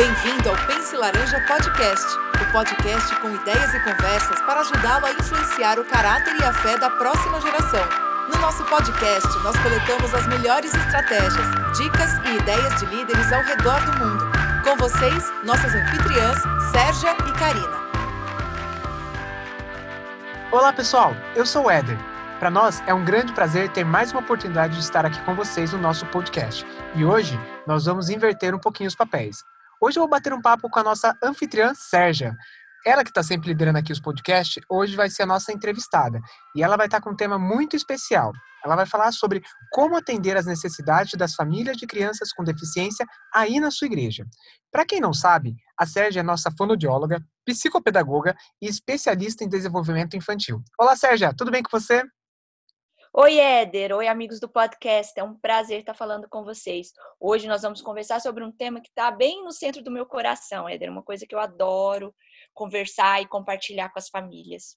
Bem-vindo ao Pense Laranja Podcast, o podcast com ideias e conversas para ajudá-lo a influenciar o caráter e a fé da próxima geração. No nosso podcast, nós coletamos as melhores estratégias, dicas e ideias de líderes ao redor do mundo. Com vocês, nossas anfitriãs, Sérgia e Karina. Olá, pessoal. Eu sou o Éder. Para nós é um grande prazer ter mais uma oportunidade de estar aqui com vocês no nosso podcast. E hoje nós vamos inverter um pouquinho os papéis. Hoje eu vou bater um papo com a nossa anfitriã, Sérgia. Ela que está sempre liderando aqui os podcasts, hoje vai ser a nossa entrevistada. E ela vai estar tá com um tema muito especial. Ela vai falar sobre como atender às necessidades das famílias de crianças com deficiência aí na sua igreja. Para quem não sabe, a Sérgia é nossa fonoaudióloga, psicopedagoga e especialista em desenvolvimento infantil. Olá, Sérgia, tudo bem com você? Oi, Éder. Oi, amigos do podcast. É um prazer estar falando com vocês. Hoje nós vamos conversar sobre um tema que está bem no centro do meu coração, Éder. Uma coisa que eu adoro conversar e compartilhar com as famílias.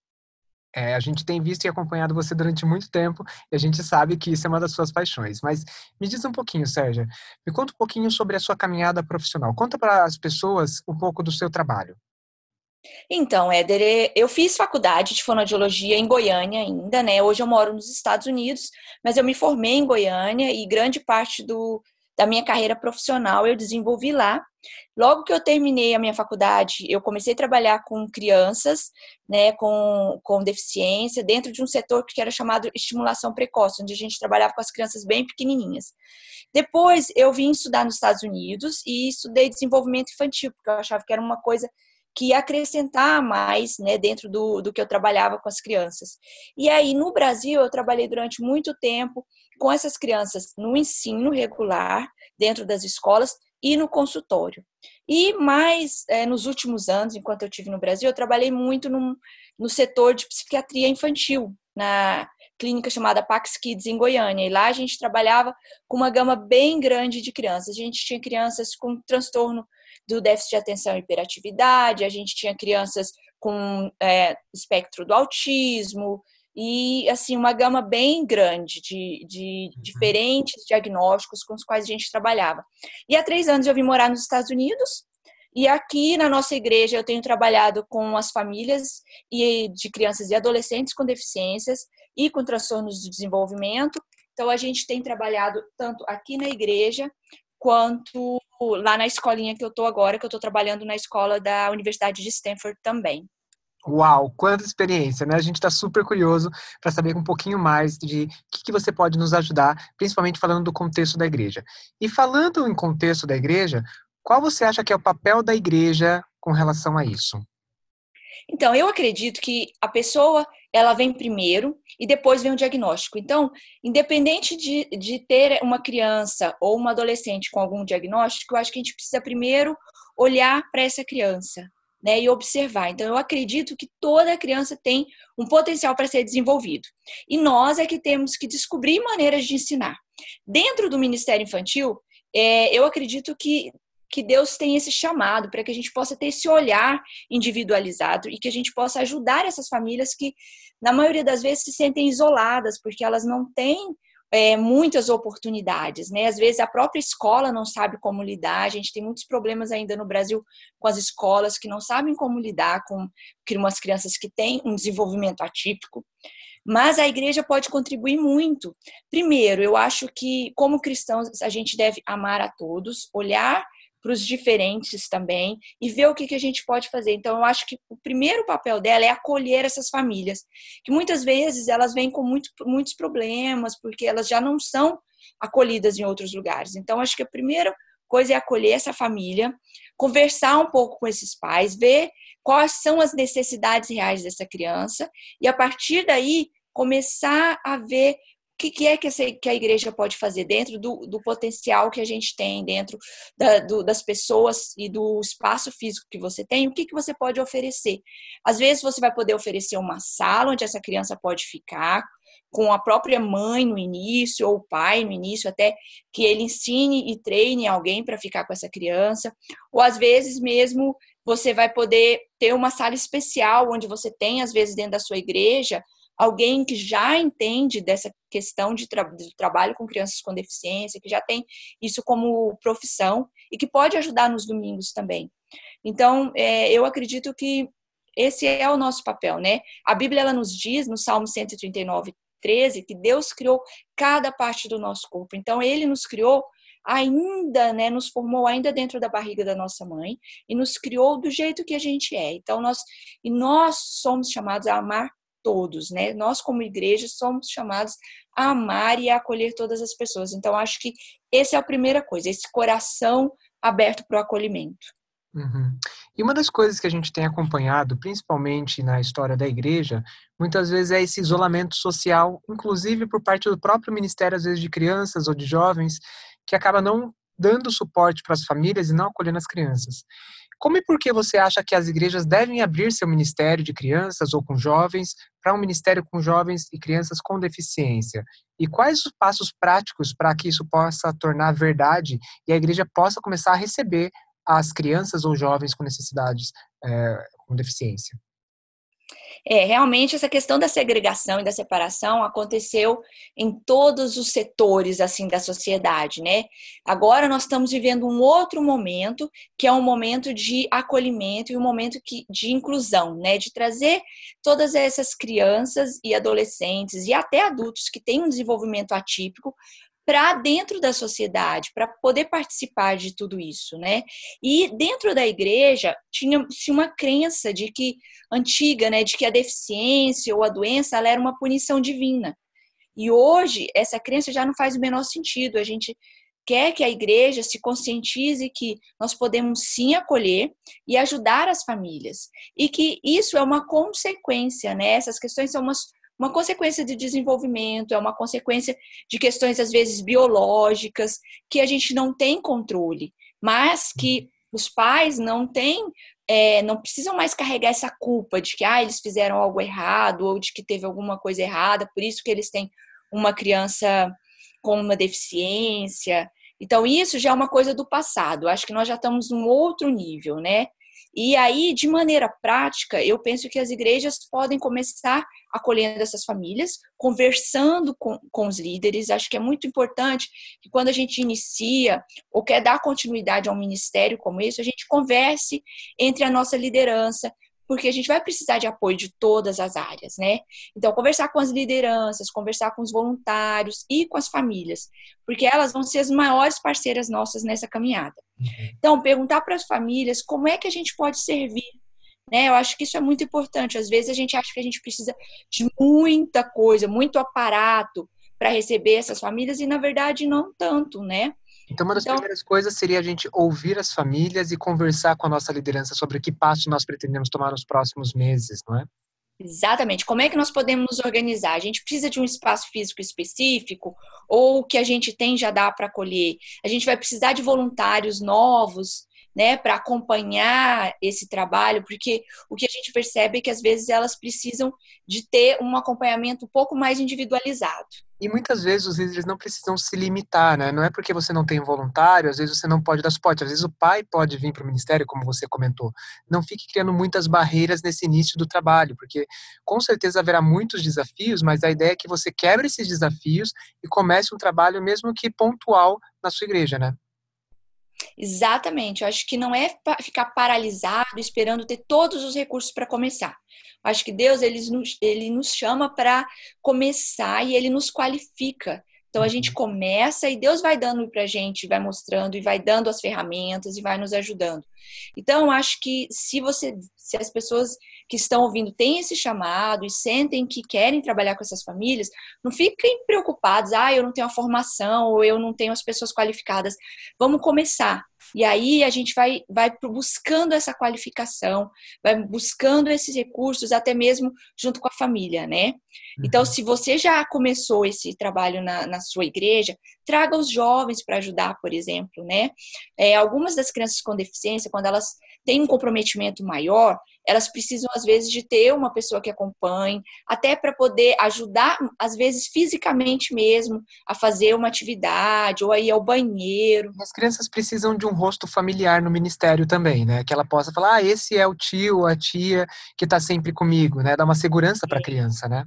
É, a gente tem visto e acompanhado você durante muito tempo e a gente sabe que isso é uma das suas paixões. Mas me diz um pouquinho, Sérgia. Me conta um pouquinho sobre a sua caminhada profissional. Conta para as pessoas um pouco do seu trabalho. Então, Éder, eu fiz faculdade de fonoaudiologia em Goiânia ainda, né? Hoje eu moro nos Estados Unidos, mas eu me formei em Goiânia e grande parte do, da minha carreira profissional eu desenvolvi lá. Logo que eu terminei a minha faculdade, eu comecei a trabalhar com crianças, né, com, com deficiência, dentro de um setor que era chamado estimulação precoce, onde a gente trabalhava com as crianças bem pequenininhas. Depois eu vim estudar nos Estados Unidos e estudei desenvolvimento infantil, porque eu achava que era uma coisa que acrescentar mais né, dentro do, do que eu trabalhava com as crianças. E aí, no Brasil, eu trabalhei durante muito tempo com essas crianças no ensino regular, dentro das escolas e no consultório. E mais é, nos últimos anos, enquanto eu tive no Brasil, eu trabalhei muito no setor de psiquiatria infantil, na clínica chamada Pax Kids em Goiânia. E lá a gente trabalhava com uma gama bem grande de crianças. A gente tinha crianças com transtorno do déficit de atenção e hiperatividade, a gente tinha crianças com é, espectro do autismo, e assim uma gama bem grande de, de uhum. diferentes diagnósticos com os quais a gente trabalhava. E há três anos eu vim morar nos Estados Unidos e aqui na nossa igreja eu tenho trabalhado com as famílias e de crianças e adolescentes com deficiências e com transtornos de desenvolvimento. Então a gente tem trabalhado tanto aqui na igreja quanto lá na escolinha que eu estou agora, que eu estou trabalhando na escola da Universidade de Stanford também. Uau, quanta experiência, né? A gente está super curioso para saber um pouquinho mais de o que, que, você pode nos ajudar, principalmente falando do contexto da igreja. E falando em contexto da igreja, qual você acha que é o papel da igreja com relação a isso? Então, eu acredito que a pessoa ela vem primeiro e depois vem o diagnóstico. Então, independente de, de ter uma criança ou uma adolescente com algum diagnóstico, eu acho que a gente precisa primeiro olhar para essa criança. Né, e observar. Então, eu acredito que toda criança tem um potencial para ser desenvolvido. E nós é que temos que descobrir maneiras de ensinar. Dentro do Ministério Infantil, é, eu acredito que que Deus tem esse chamado para que a gente possa ter esse olhar individualizado e que a gente possa ajudar essas famílias que, na maioria das vezes, se sentem isoladas, porque elas não têm é, muitas oportunidades, né? Às vezes a própria escola não sabe como lidar. A gente tem muitos problemas ainda no Brasil com as escolas que não sabem como lidar com umas crianças que têm um desenvolvimento atípico. Mas a igreja pode contribuir muito. Primeiro, eu acho que, como cristãos, a gente deve amar a todos, olhar para os diferentes também e ver o que, que a gente pode fazer. Então, eu acho que o primeiro papel dela é acolher essas famílias, que muitas vezes elas vêm com muito, muitos problemas, porque elas já não são acolhidas em outros lugares. Então, acho que a primeira coisa é acolher essa família, conversar um pouco com esses pais, ver quais são as necessidades reais dessa criança e, a partir daí, começar a ver que, que é que, essa, que a igreja pode fazer dentro do, do potencial que a gente tem, dentro da, do, das pessoas e do espaço físico que você tem, o que, que você pode oferecer. Às vezes você vai poder oferecer uma sala onde essa criança pode ficar, com a própria mãe no início, ou o pai no início, até que ele ensine e treine alguém para ficar com essa criança, ou às vezes mesmo você vai poder ter uma sala especial onde você tem, às vezes, dentro da sua igreja, alguém que já entende dessa questão de, tra de trabalho com crianças com deficiência, que já tem isso como profissão e que pode ajudar nos domingos também. Então, é, eu acredito que esse é o nosso papel, né? A Bíblia ela nos diz no Salmo 139, 13, que Deus criou cada parte do nosso corpo. Então, Ele nos criou ainda, né, nos formou ainda dentro da barriga da nossa mãe e nos criou do jeito que a gente é. Então, nós, e nós somos chamados a amar todos, né? Nós, como igreja, somos chamados a amar e a acolher todas as pessoas. Então, acho que essa é a primeira coisa, esse coração aberto para o acolhimento. Uhum. E uma das coisas que a gente tem acompanhado, principalmente na história da igreja, muitas vezes é esse isolamento social, inclusive por parte do próprio ministério, às vezes de crianças ou de jovens, que acaba não dando suporte para as famílias e não acolhendo as crianças. Como e por que você acha que as igrejas devem abrir seu ministério de crianças ou com jovens para um ministério com jovens e crianças com deficiência? E quais os passos práticos para que isso possa tornar verdade e a igreja possa começar a receber as crianças ou jovens com necessidades é, com deficiência? É, realmente essa questão da segregação e da separação aconteceu em todos os setores assim da sociedade, né? Agora nós estamos vivendo um outro momento, que é um momento de acolhimento e um momento que, de inclusão, né? De trazer todas essas crianças e adolescentes e até adultos que têm um desenvolvimento atípico para dentro da sociedade, para poder participar de tudo isso, né? E dentro da igreja tinha-se uma crença de que antiga, né, de que a deficiência ou a doença era uma punição divina. E hoje essa crença já não faz o menor sentido. A gente quer que a igreja se conscientize que nós podemos sim acolher e ajudar as famílias e que isso é uma consequência, né? Essas questões são umas uma consequência de desenvolvimento, é uma consequência de questões, às vezes, biológicas, que a gente não tem controle, mas que os pais não têm, é, não precisam mais carregar essa culpa de que ah, eles fizeram algo errado ou de que teve alguma coisa errada, por isso que eles têm uma criança com uma deficiência. Então, isso já é uma coisa do passado. Acho que nós já estamos num outro nível, né? E aí, de maneira prática, eu penso que as igrejas podem começar acolhendo essas famílias, conversando com, com os líderes. Acho que é muito importante que quando a gente inicia ou quer dar continuidade a um ministério como esse, a gente converse entre a nossa liderança, porque a gente vai precisar de apoio de todas as áreas, né? Então, conversar com as lideranças, conversar com os voluntários e com as famílias, porque elas vão ser as maiores parceiras nossas nessa caminhada. Uhum. Então, perguntar para as famílias como é que a gente pode servir né? Eu acho que isso é muito importante. Às vezes a gente acha que a gente precisa de muita coisa, muito aparato para receber essas famílias e na verdade não tanto, né? Então, uma das então, primeiras coisas seria a gente ouvir as famílias e conversar com a nossa liderança sobre que passo nós pretendemos tomar nos próximos meses, não é? Exatamente. Como é que nós podemos nos organizar? A gente precisa de um espaço físico específico ou o que a gente tem já dá para acolher? A gente vai precisar de voluntários novos né, para acompanhar esse trabalho, porque o que a gente percebe é que às vezes elas precisam de ter um acompanhamento um pouco mais individualizado. E muitas vezes os líderes não precisam se limitar, né? Não é porque você não tem um voluntário, às vezes você não pode dar suporte, às vezes o pai pode vir para o ministério, como você comentou. Não fique criando muitas barreiras nesse início do trabalho, porque com certeza haverá muitos desafios, mas a ideia é que você quebre esses desafios e comece um trabalho mesmo que pontual na sua igreja, né? Exatamente. Eu acho que não é ficar paralisado esperando ter todos os recursos para começar. Eu acho que Deus ele nos, ele nos chama para começar e ele nos qualifica. Então a gente uhum. começa e Deus vai dando para a gente, vai mostrando e vai dando as ferramentas e vai nos ajudando. Então acho que se você, se as pessoas que estão ouvindo têm esse chamado e sentem que querem trabalhar com essas famílias, não fiquem preocupados, ah, eu não tenho a formação ou eu não tenho as pessoas qualificadas. Vamos começar. E aí a gente vai, vai buscando essa qualificação, vai buscando esses recursos, até mesmo junto com a família, né? Então, uhum. se você já começou esse trabalho na, na sua igreja, traga os jovens para ajudar, por exemplo, né? É, algumas das crianças com deficiência, quando elas têm um comprometimento maior, elas precisam, às vezes, de ter uma pessoa que acompanhe, até para poder ajudar, às vezes, fisicamente mesmo, a fazer uma atividade ou a ir ao banheiro. As crianças precisam de um rosto familiar no ministério também, né? Que ela possa falar, ah, esse é o tio, a tia que está sempre comigo, né? Dá uma segurança para a criança, né?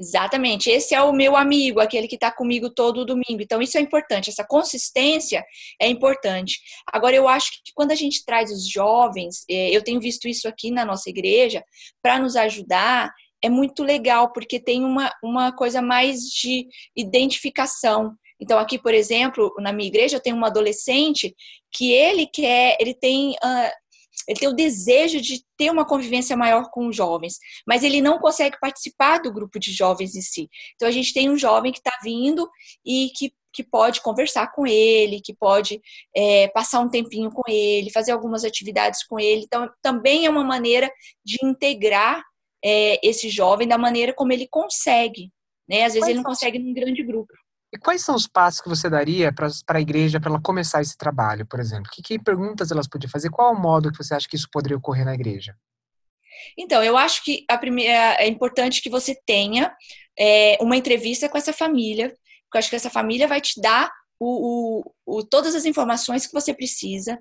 Exatamente, esse é o meu amigo, aquele que está comigo todo domingo. Então, isso é importante, essa consistência é importante. Agora, eu acho que quando a gente traz os jovens, é, eu tenho visto isso aqui na nossa igreja, para nos ajudar, é muito legal, porque tem uma, uma coisa mais de identificação. Então, aqui, por exemplo, na minha igreja, eu tenho um adolescente que ele quer, ele tem. Uh, ele tem o desejo de ter uma convivência maior com os jovens, mas ele não consegue participar do grupo de jovens em si. Então a gente tem um jovem que está vindo e que, que pode conversar com ele, que pode é, passar um tempinho com ele, fazer algumas atividades com ele. Então também é uma maneira de integrar é, esse jovem da maneira como ele consegue. Né? Às vezes ele não consegue num grande grupo. E quais são os passos que você daria para a igreja para ela começar esse trabalho, por exemplo? Que, que perguntas elas podiam fazer? Qual é o modo que você acha que isso poderia ocorrer na igreja? Então, eu acho que a primeira, é importante que você tenha é, uma entrevista com essa família, porque eu acho que essa família vai te dar o, o, o, todas as informações que você precisa.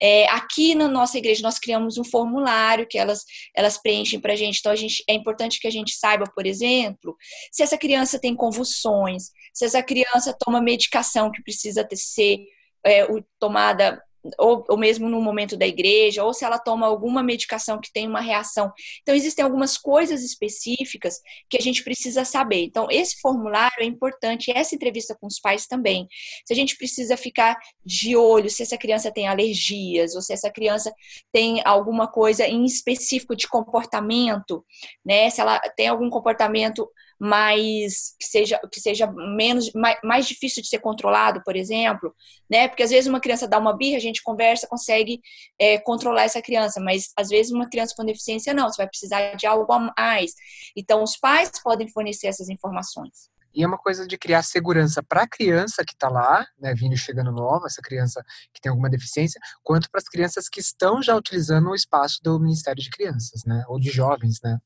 É, aqui na nossa igreja nós criamos um formulário que elas, elas preenchem para a gente. Então a gente, é importante que a gente saiba, por exemplo, se essa criança tem convulsões, se essa criança toma medicação que precisa ter, ser é, tomada ou, ou mesmo no momento da igreja, ou se ela toma alguma medicação que tem uma reação. Então, existem algumas coisas específicas que a gente precisa saber. Então, esse formulário é importante, essa entrevista com os pais também. Se a gente precisa ficar de olho se essa criança tem alergias, ou se essa criança tem alguma coisa em específico de comportamento, né? Se ela tem algum comportamento mais que seja que seja menos mais, mais difícil de ser controlado, por exemplo, né? Porque às vezes uma criança dá uma birra, a gente conversa, consegue é, controlar essa criança, mas às vezes uma criança com deficiência não, você vai precisar de algo a mais. Então os pais podem fornecer essas informações. E é uma coisa de criar segurança para a criança que está lá, né, vindo chegando nova, essa criança que tem alguma deficiência, quanto para as crianças que estão já utilizando o espaço do Ministério de Crianças, né, ou de jovens, né.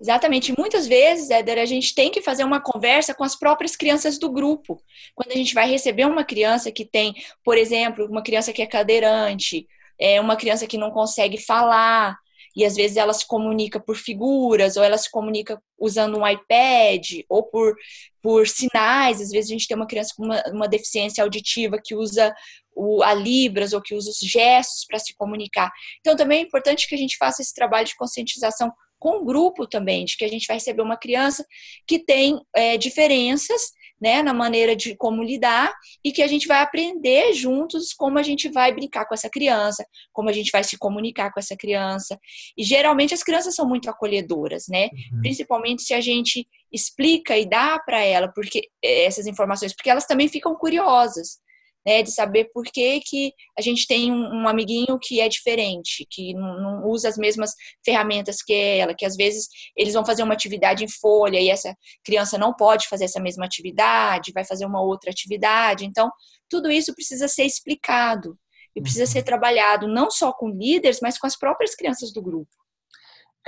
Exatamente. Muitas vezes, Éder, a gente tem que fazer uma conversa com as próprias crianças do grupo. Quando a gente vai receber uma criança que tem, por exemplo, uma criança que é cadeirante, é uma criança que não consegue falar, e às vezes ela se comunica por figuras, ou ela se comunica usando um iPad, ou por, por sinais. Às vezes a gente tem uma criança com uma, uma deficiência auditiva que usa o, a Libras ou que usa os gestos para se comunicar. Então também é importante que a gente faça esse trabalho de conscientização com o grupo também, de que a gente vai receber uma criança que tem é, diferenças né, na maneira de como lidar e que a gente vai aprender juntos como a gente vai brincar com essa criança, como a gente vai se comunicar com essa criança. E geralmente as crianças são muito acolhedoras, né? Uhum. Principalmente se a gente explica e dá para ela porque é, essas informações, porque elas também ficam curiosas né, de saber por que, que a gente tem um, um amiguinho que é diferente, que não, não, usa as mesmas ferramentas que ela, que às vezes eles vão fazer uma atividade em folha e essa criança não pode fazer essa mesma atividade, vai fazer uma outra atividade. Então, tudo isso precisa ser explicado e precisa ser uhum. trabalhado não só com líderes, mas com as próprias crianças do grupo.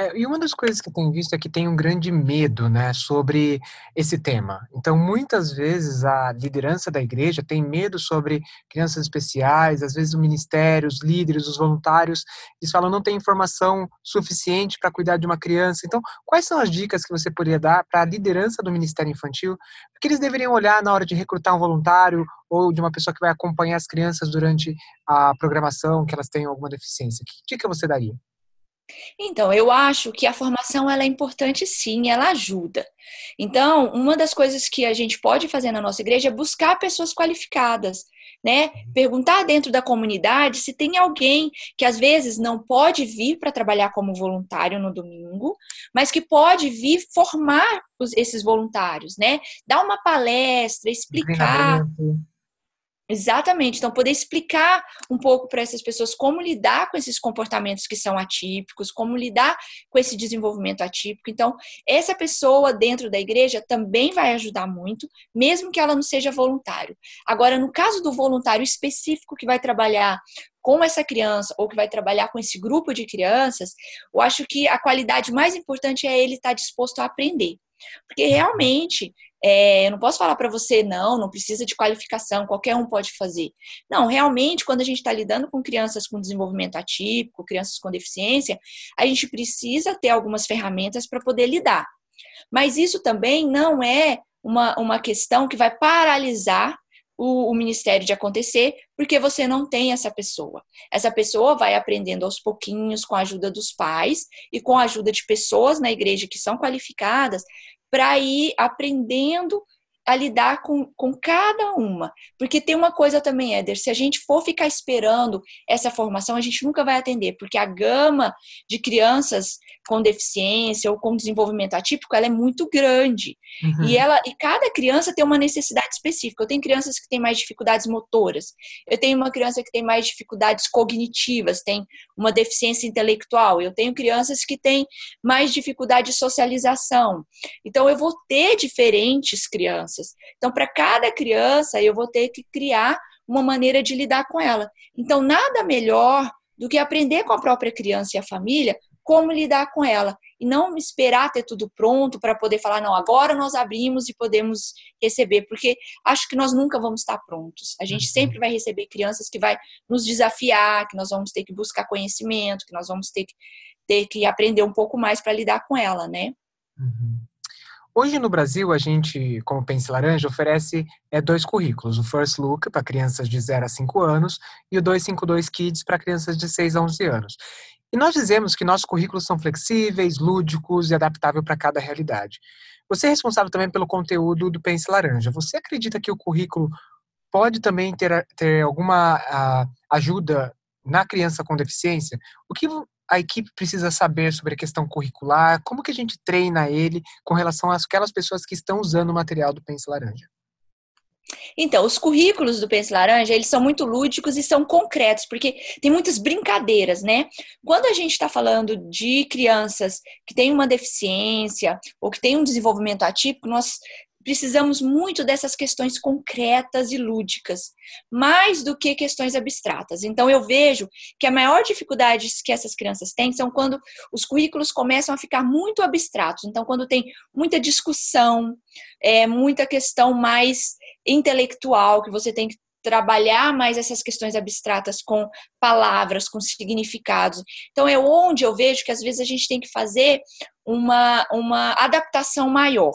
É, e uma das coisas que eu tenho visto é que tem um grande medo né, sobre esse tema. Então, muitas vezes a liderança da igreja tem medo sobre crianças especiais, às vezes o ministério, os líderes, os voluntários, eles falam não tem informação suficiente para cuidar de uma criança. Então, quais são as dicas que você poderia dar para a liderança do Ministério Infantil? Que eles deveriam olhar na hora de recrutar um voluntário ou de uma pessoa que vai acompanhar as crianças durante a programação, que elas tenham alguma deficiência? Que dica você daria? Então, eu acho que a formação ela é importante sim, ela ajuda. Então, uma das coisas que a gente pode fazer na nossa igreja é buscar pessoas qualificadas, né? Perguntar dentro da comunidade se tem alguém que às vezes não pode vir para trabalhar como voluntário no domingo, mas que pode vir formar os, esses voluntários, né? Dar uma palestra, explicar. Exatamente. Então, poder explicar um pouco para essas pessoas como lidar com esses comportamentos que são atípicos, como lidar com esse desenvolvimento atípico. Então, essa pessoa dentro da igreja também vai ajudar muito, mesmo que ela não seja voluntário. Agora, no caso do voluntário específico que vai trabalhar com essa criança ou que vai trabalhar com esse grupo de crianças, eu acho que a qualidade mais importante é ele estar disposto a aprender. Porque realmente é, eu não posso falar para você, não, não precisa de qualificação, qualquer um pode fazer. Não, realmente, quando a gente está lidando com crianças com desenvolvimento atípico, crianças com deficiência, a gente precisa ter algumas ferramentas para poder lidar. Mas isso também não é uma, uma questão que vai paralisar o, o, ministério de acontecer, porque você não tem essa pessoa. Essa pessoa vai aprendendo aos pouquinhos, com a ajuda dos pais e com a ajuda de pessoas na igreja que são qualificadas, para ir aprendendo a lidar com, com cada uma. Porque tem uma coisa também, Éder, se a gente for ficar esperando essa formação, a gente nunca vai atender, porque a gama de crianças com deficiência ou com desenvolvimento atípico, ela é muito grande. Uhum. E ela e cada criança tem uma necessidade específica. Eu tenho crianças que têm mais dificuldades motoras. Eu tenho uma criança que tem mais dificuldades cognitivas, tem uma deficiência intelectual. Eu tenho crianças que têm mais dificuldade de socialização. Então eu vou ter diferentes crianças. Então para cada criança eu vou ter que criar uma maneira de lidar com ela. Então nada melhor do que aprender com a própria criança e a família como lidar com ela e não esperar ter tudo pronto para poder falar não, agora nós abrimos e podemos receber, porque acho que nós nunca vamos estar prontos. A gente uhum. sempre vai receber crianças que vai nos desafiar, que nós vamos ter que buscar conhecimento, que nós vamos ter que ter que aprender um pouco mais para lidar com ela, né? Uhum. Hoje no Brasil, a gente, como Pense Laranja, oferece é, dois currículos: o First Look para crianças de 0 a 5 anos e o 252 Kids para crianças de 6 a 11 anos. E nós dizemos que nossos currículos são flexíveis, lúdicos e adaptáveis para cada realidade. Você é responsável também pelo conteúdo do Pense Laranja. Você acredita que o currículo pode também ter, ter alguma a, ajuda na criança com deficiência? O que a equipe precisa saber sobre a questão curricular? Como que a gente treina ele com relação às aquelas pessoas que estão usando o material do Pense Laranja? Então, os currículos do Pense Laranja, eles são muito lúdicos e são concretos, porque tem muitas brincadeiras, né? Quando a gente está falando de crianças que têm uma deficiência ou que têm um desenvolvimento atípico, nós precisamos muito dessas questões concretas e lúdicas, mais do que questões abstratas. Então, eu vejo que a maior dificuldade que essas crianças têm são quando os currículos começam a ficar muito abstratos. Então, quando tem muita discussão, é, muita questão mais intelectual, que você tem que trabalhar mais essas questões abstratas com palavras, com significados. Então, é onde eu vejo que às vezes a gente tem que fazer uma, uma adaptação maior.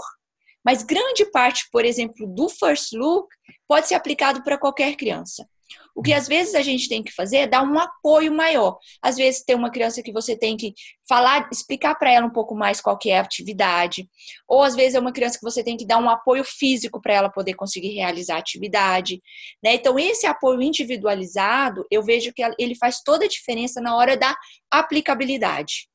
Mas grande parte, por exemplo, do first look pode ser aplicado para qualquer criança. O que às vezes a gente tem que fazer é dar um apoio maior. Às vezes tem uma criança que você tem que falar, explicar para ela um pouco mais qual é a atividade, ou às vezes é uma criança que você tem que dar um apoio físico para ela poder conseguir realizar a atividade, né? Então esse apoio individualizado, eu vejo que ele faz toda a diferença na hora da aplicabilidade.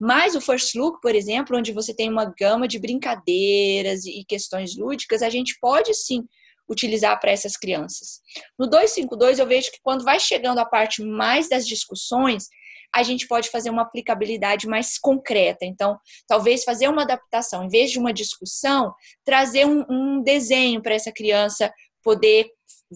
Mas o First Look, por exemplo, onde você tem uma gama de brincadeiras e questões lúdicas, a gente pode sim utilizar para essas crianças. No 252, eu vejo que quando vai chegando a parte mais das discussões, a gente pode fazer uma aplicabilidade mais concreta. Então, talvez fazer uma adaptação, em vez de uma discussão, trazer um, um desenho para essa criança poder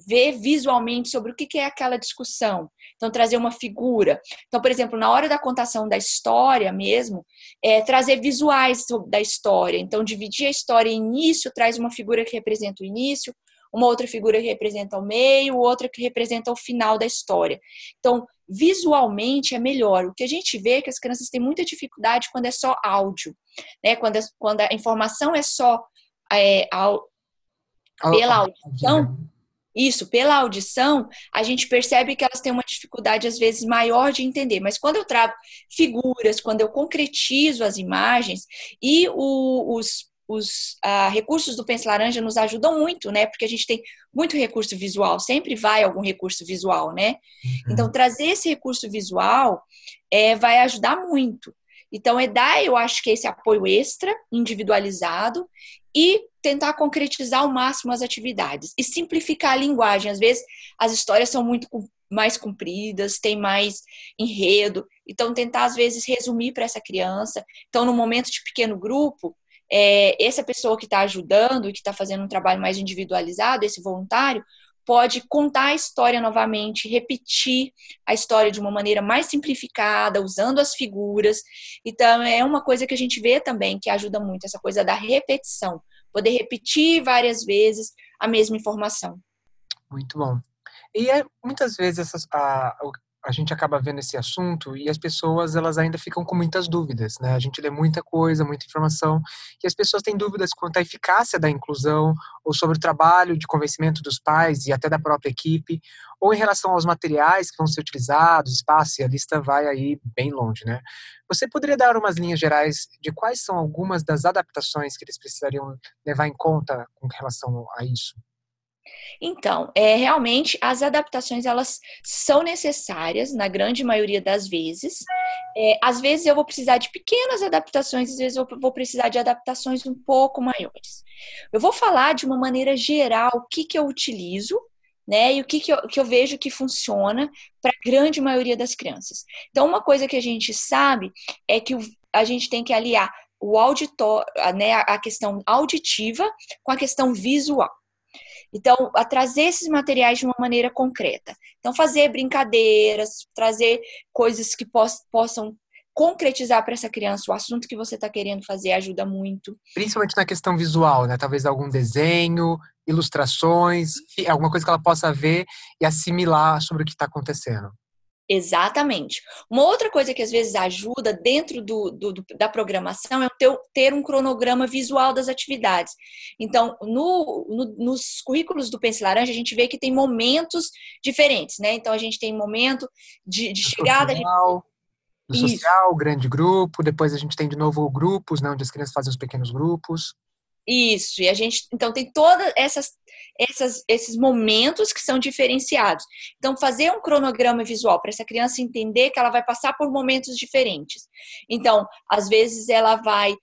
ver visualmente sobre o que é aquela discussão. Então, trazer uma figura. Então, por exemplo, na hora da contação da história mesmo, é, trazer visuais da história. Então, dividir a história em início, traz uma figura que representa o início, uma outra figura que representa o meio, outra que representa o final da história. Então, visualmente é melhor. O que a gente vê é que as crianças têm muita dificuldade quando é só áudio, né? Quando, a, quando a informação é só é, ao, pela audição, isso, pela audição, a gente percebe que elas têm uma dificuldade, às vezes, maior de entender. Mas quando eu trago figuras, quando eu concretizo as imagens e o, os, os uh, recursos do Pense Laranja nos ajudam muito, né? Porque a gente tem muito recurso visual, sempre vai algum recurso visual, né? Uhum. Então, trazer esse recurso visual é, vai ajudar muito. Então, é dar, eu acho que esse apoio extra, individualizado, e tentar concretizar ao máximo as atividades. E simplificar a linguagem. Às vezes, as histórias são muito mais compridas, tem mais enredo. Então, tentar, às vezes, resumir para essa criança. Então, no momento de pequeno grupo, é, essa pessoa que está ajudando e que está fazendo um trabalho mais individualizado, esse voluntário, pode contar a história novamente, repetir a história de uma maneira mais simplificada, usando as figuras. Então, é uma coisa que a gente vê também que ajuda muito, essa coisa da repetição. Poder repetir várias vezes a mesma informação. Muito bom. E é, muitas vezes essas, a, a gente acaba vendo esse assunto e as pessoas elas ainda ficam com muitas dúvidas, né? A gente lê muita coisa, muita informação e as pessoas têm dúvidas quanto à eficácia da inclusão ou sobre o trabalho de convencimento dos pais e até da própria equipe ou em relação aos materiais que vão ser utilizados, espaço e a lista vai aí bem longe, né? Você poderia dar umas linhas gerais de quais são algumas das adaptações que eles precisariam levar em conta com relação a isso? Então, é, realmente as adaptações elas são necessárias na grande maioria das vezes. É, às vezes eu vou precisar de pequenas adaptações, às vezes eu vou precisar de adaptações um pouco maiores. Eu vou falar de uma maneira geral o que, que eu utilizo, né? E o que, que, eu, que eu vejo que funciona para a grande maioria das crianças. Então, uma coisa que a gente sabe é que a gente tem que aliar o auditor, né, a questão auditiva com a questão visual. Então, a trazer esses materiais de uma maneira concreta. Então, fazer brincadeiras, trazer coisas que poss possam concretizar para essa criança o assunto que você está querendo fazer ajuda muito. Principalmente na questão visual, né? Talvez algum desenho, ilustrações, alguma coisa que ela possa ver e assimilar sobre o que está acontecendo. Exatamente. Uma outra coisa que às vezes ajuda dentro do, do, do, da programação é ter, ter, um cronograma visual das atividades. Então, no, no, nos currículos do Pense Laranja, a gente vê que tem momentos diferentes, né? Então, a gente tem momento de, de chegada. Social. Do social, grande grupo, depois a gente tem de novo grupos, né, onde as crianças fazem os pequenos grupos. Isso, e a gente, então, tem todas essas, essas, esses momentos que são diferenciados. Então, fazer um cronograma visual para essa criança entender que ela vai passar por momentos diferentes. Então, às vezes ela vai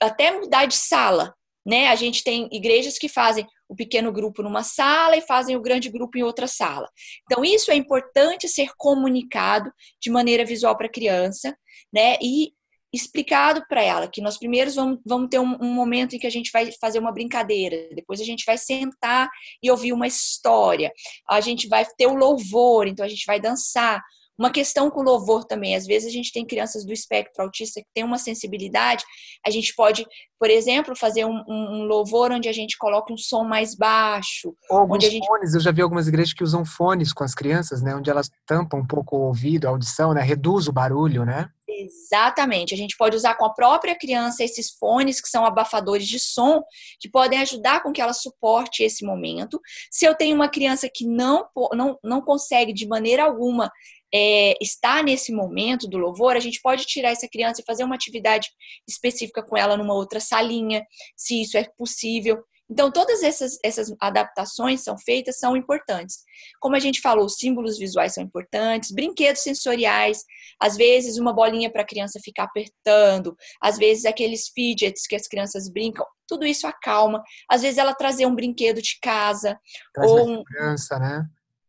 até mudar de sala, né? A gente tem igrejas que fazem o pequeno grupo numa sala e fazem o grande grupo em outra sala. Então, isso é importante ser comunicado de maneira visual para a criança, né? E explicado para ela que nós primeiros vamos, vamos ter um, um, momento em que a gente vai fazer uma brincadeira, depois a gente vai sentar e ouvir uma história, a gente vai ter o louvor, então a gente vai dançar. Uma questão com louvor também, às vezes a gente tem crianças do espectro autista que tem uma sensibilidade, a gente pode, por exemplo, fazer um, um louvor onde a gente coloca um som mais baixo. Ou alguns gente... fones, eu já vi algumas igrejas que usam fones com as crianças, né, onde elas tampam um pouco o ouvido, a audição, né, reduz o barulho, né? Exatamente. A gente pode usar com a própria criança esses fones que são abafadores de som, que podem ajudar com que ela suporte esse momento. Se eu tenho uma criança que não, não, não consegue de maneira alguma é, estar nesse momento do louvor, a gente pode tirar essa criança e fazer uma atividade específica com ela numa outra salinha, se isso é possível. Então, todas essas, essas adaptações são feitas, são importantes. Como a gente falou, símbolos visuais são importantes, brinquedos sensoriais, às vezes uma bolinha para a criança ficar apertando, às vezes aqueles fidgets que as crianças brincam, tudo isso acalma. Às vezes ela trazer um brinquedo de casa, Traz ou um, né?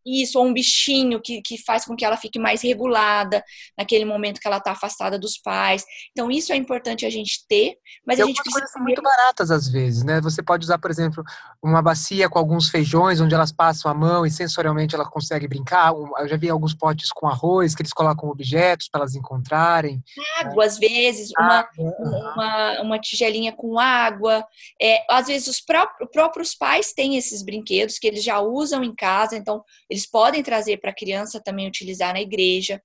Isso, ou um bichinho que, que faz com que ela fique mais regulada naquele momento que ela está afastada dos pais. Então, isso é importante a gente ter, mas e a gente precisa... coisas são muito baratas às vezes, né? Você pode usar, por exemplo, uma bacia com alguns feijões, onde elas passam a mão e sensorialmente ela consegue brincar. Eu já vi alguns potes com arroz que eles colocam objetos para elas encontrarem. Água, às vezes, uma, uma, uma tigelinha com água. É, às vezes, os próprios, próprios pais têm esses brinquedos que eles já usam em casa, então eles podem trazer para a criança também utilizar na igreja.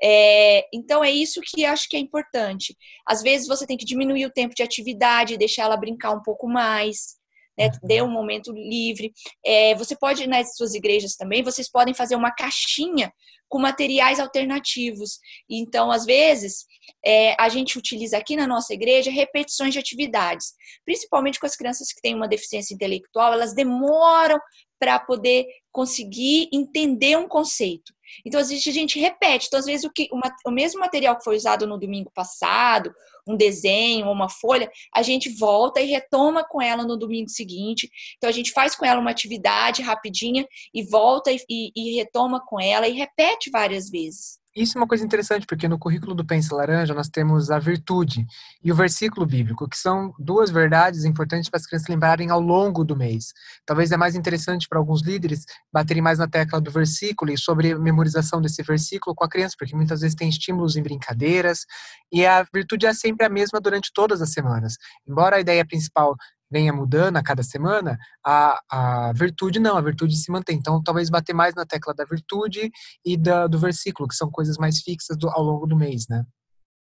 É, então é isso que acho que é importante. Às vezes você tem que diminuir o tempo de atividade, deixar ela brincar um pouco mais. Né, uhum. dê um momento livre. É, você pode, nas suas igrejas também, vocês podem fazer uma caixinha com materiais alternativos. Então, às vezes, é, a gente utiliza aqui na nossa igreja repetições de atividades, principalmente com as crianças que têm uma deficiência intelectual, elas demoram para poder conseguir entender um conceito. Então, às vezes, a gente repete. Então, às vezes, o, que, uma, o mesmo material que foi usado no domingo passado, um desenho, uma folha, a gente volta e retoma com ela no domingo seguinte. Então, a gente faz com ela uma atividade rapidinha e volta e, e, e retoma com ela e repete várias vezes. Isso é uma coisa interessante, porque no currículo do Pense Laranja nós temos a virtude e o versículo bíblico, que são duas verdades importantes para as crianças lembrarem ao longo do mês. Talvez é mais interessante para alguns líderes baterem mais na tecla do versículo e sobre a memorização desse versículo com a criança, porque muitas vezes tem estímulos em brincadeiras e a virtude é sempre a mesma durante todas as semanas. Embora a ideia principal venha mudando a cada semana, a, a virtude não, a virtude se mantém. Então, talvez bater mais na tecla da virtude e da, do versículo, que são coisas mais fixas do, ao longo do mês, né?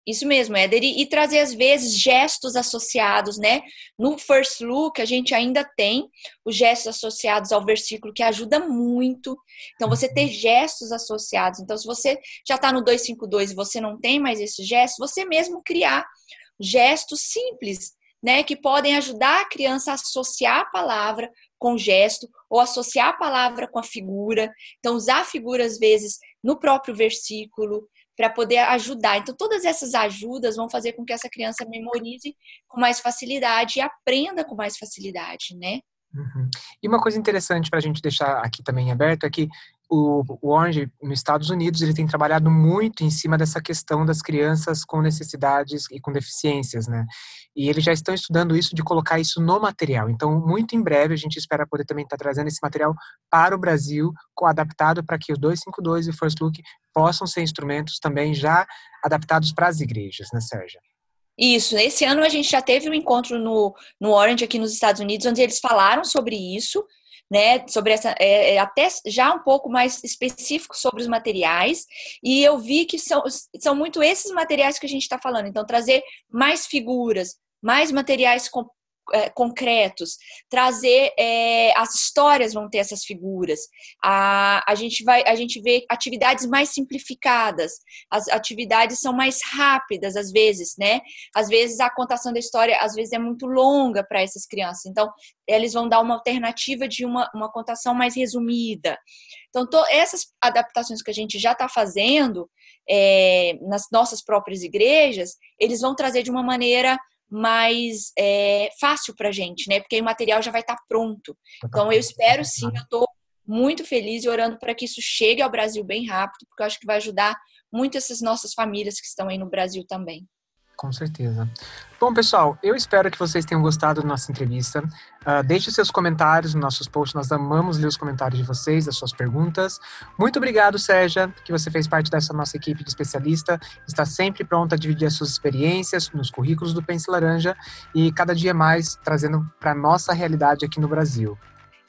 Isso mesmo, Éder, e, trazer às vezes gestos associados, né? No First Look, a gente ainda tem os gestos associados ao versículo, que ajuda muito. Então, você ter uhum. gestos associados. Então, se você já está no 252 e você não tem mais esses gestos, você mesmo criar gestos simples, né? Que podem ajudar a criança a associar a palavra com gesto ou associar a palavra com a figura. Então, usar a figura, às vezes, no próprio versículo para poder ajudar. Então, todas essas ajudas vão fazer com que essa criança memorize com mais facilidade e aprenda com mais facilidade, né? Uhum. E uma coisa interessante para a gente deixar aqui também aberto é que o, o Orange, nos Estados Unidos, ele tem trabalhado muito em cima dessa questão das crianças com necessidades e com deficiências, né? E eles já estão estudando isso de colocar isso no material. Então, muito em breve, a gente espera poder também estar trazendo esse material para o Brasil, adaptado para que o 252 e o First Look possam ser instrumentos também já adaptados para as igrejas, né, Sérgio? Isso, esse ano a gente já teve um encontro no, no Orange aqui nos Estados Unidos, onde eles falaram sobre isso, né, sobre essa, é, é, até já um pouco mais específico sobre os materiais, e eu vi que são, são muito esses materiais que a gente está falando, então trazer mais figuras, mais materiais é, concretos, trazer é, as histórias vão ter essas figuras. A, a gente vai a gente vê atividades mais simplificadas, as atividades são mais rápidas às vezes, né? Às vezes a contação da história às vezes é muito longa para essas crianças. Então, eles vão dar uma alternativa de uma, uma contação mais resumida. Então, to, essas adaptações que a gente já está fazendo é, nas nossas próprias igrejas, eles vão trazer de uma maneira mais é, fácil para a gente, né? Porque o material já vai estar tá pronto. Então, eu espero sim, eu estou muito feliz e orando para que isso chegue ao Brasil bem rápido, porque eu acho que vai ajudar muito essas nossas famílias que estão aí no Brasil também. Com certeza. Bom, pessoal, eu espero que vocês tenham gostado da nossa entrevista. Uh, deixe seus comentários nos nossos posts, nós amamos ler os comentários de vocês, das suas perguntas. Muito obrigado, Sérgia, que você fez parte dessa nossa equipe de especialista, está sempre pronta a dividir as suas experiências nos currículos do Pense Laranja e cada dia mais trazendo para a nossa realidade aqui no Brasil.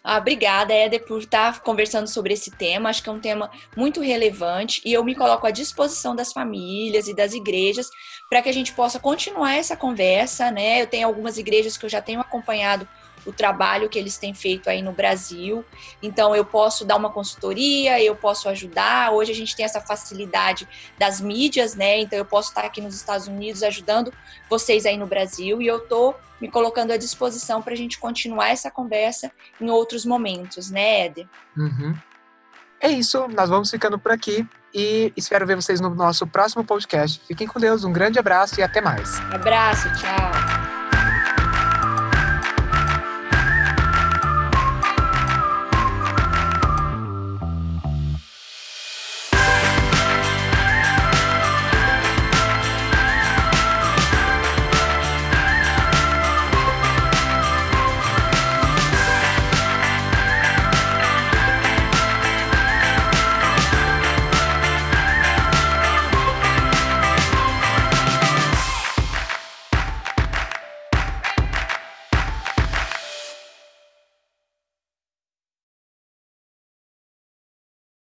Ah, obrigada, Éder, por estar conversando sobre esse tema. Acho que é um tema muito relevante e eu me coloco à disposição das famílias e das igrejas para que a gente possa continuar essa conversa, né? Eu tenho algumas igrejas que eu já tenho acompanhado o trabalho que eles têm feito aí no Brasil. Então, eu posso dar uma consultoria, eu posso ajudar. Hoje a gente tem essa facilidade das mídias, né? Então, eu posso estar aqui nos Estados Unidos ajudando vocês aí no Brasil e eu estou me colocando à disposição para a gente continuar essa conversa em outros momentos, né, Éder? Uhum. É isso, nós vamos ficando por aqui e espero ver vocês no nosso próximo podcast. Fiquem com Deus, um grande abraço e até mais. Abraço, tchau.